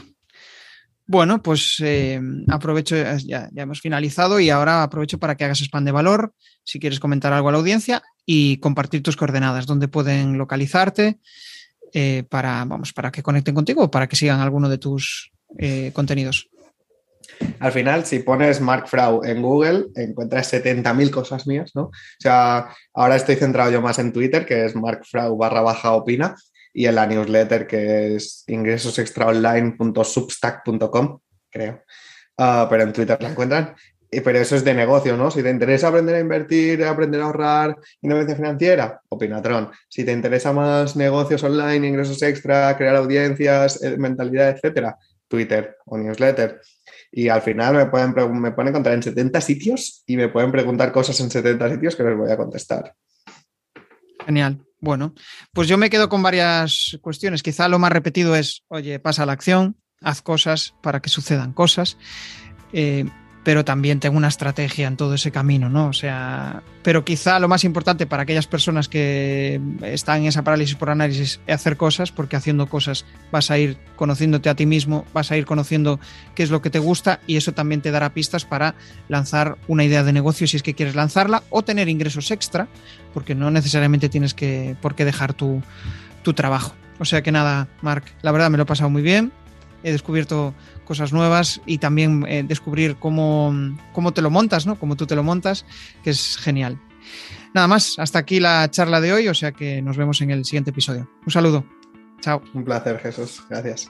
Bueno, pues eh, aprovecho, ya, hemos finalizado y ahora aprovecho para que hagas spam de valor, si quieres comentar algo a la audiencia y compartir tus coordenadas, donde pueden localizarte eh, para, vamos, para que conecten contigo o para que sigan alguno de tus eh, contenidos. Al final, si pones Mark Frau en Google, encuentras 70.000 cosas mías, ¿no? O sea, ahora estoy centrado yo más en Twitter, que es Mark Frau barra baja opina, y en la newsletter que es ingresosextraonline.substack.com, creo. Ah, pero en Twitter la encuentran. Pero eso es de negocio, ¿no? Si te interesa aprender a invertir, aprender a ahorrar, independencia financiera, Opinatron. Si te interesa más negocios online, ingresos extra, crear audiencias, eh, mentalidad, etcétera, Twitter o newsletter. Y al final me pueden, me pueden encontrar en 70 sitios y me pueden preguntar cosas en 70 sitios que les voy a contestar. Genial. Bueno, pues yo me quedo con varias cuestiones. Quizá lo más repetido es, oye, pasa la acción, haz cosas para que sucedan cosas. Eh, pero también tengo una estrategia en todo ese camino, ¿no? O sea, pero quizá lo más importante para aquellas personas que están en esa parálisis por análisis es hacer cosas, porque haciendo cosas vas a ir conociéndote a ti mismo, vas a ir conociendo qué es lo que te gusta y eso también te dará pistas para lanzar una idea de negocio si es que quieres lanzarla o tener ingresos extra, porque no necesariamente tienes que, por qué dejar tu, tu trabajo. O sea que nada, Marc, la verdad me lo he pasado muy bien, he descubierto cosas nuevas y también eh, descubrir cómo, cómo te lo montas, ¿no? Cómo tú te lo montas, que es genial. Nada más, hasta aquí la charla de hoy, o sea que nos vemos en el siguiente episodio. Un saludo. Chao. Un placer, Jesús. Gracias.